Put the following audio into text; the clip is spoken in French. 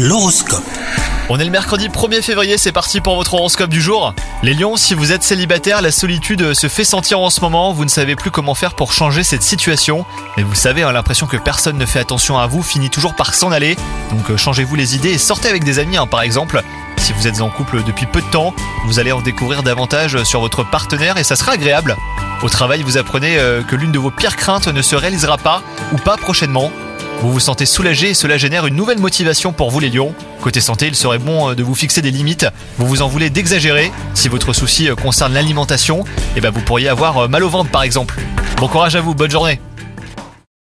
L'horoscope. On est le mercredi 1er février, c'est parti pour votre horoscope du jour. Les lions, si vous êtes célibataire, la solitude se fait sentir en ce moment, vous ne savez plus comment faire pour changer cette situation. Mais vous savez, hein, l'impression que personne ne fait attention à vous finit toujours par s'en aller. Donc euh, changez-vous les idées et sortez avec des amis hein, par exemple. Si vous êtes en couple depuis peu de temps, vous allez en découvrir davantage sur votre partenaire et ça sera agréable. Au travail, vous apprenez euh, que l'une de vos pires craintes ne se réalisera pas ou pas prochainement. Vous vous sentez soulagé et cela génère une nouvelle motivation pour vous les lions. Côté santé, il serait bon euh, de vous fixer des limites. Vous vous en voulez d'exagérer. Si votre souci euh, concerne l'alimentation, eh ben vous pourriez avoir mal au ventre par exemple. Bon courage à vous, bonne journée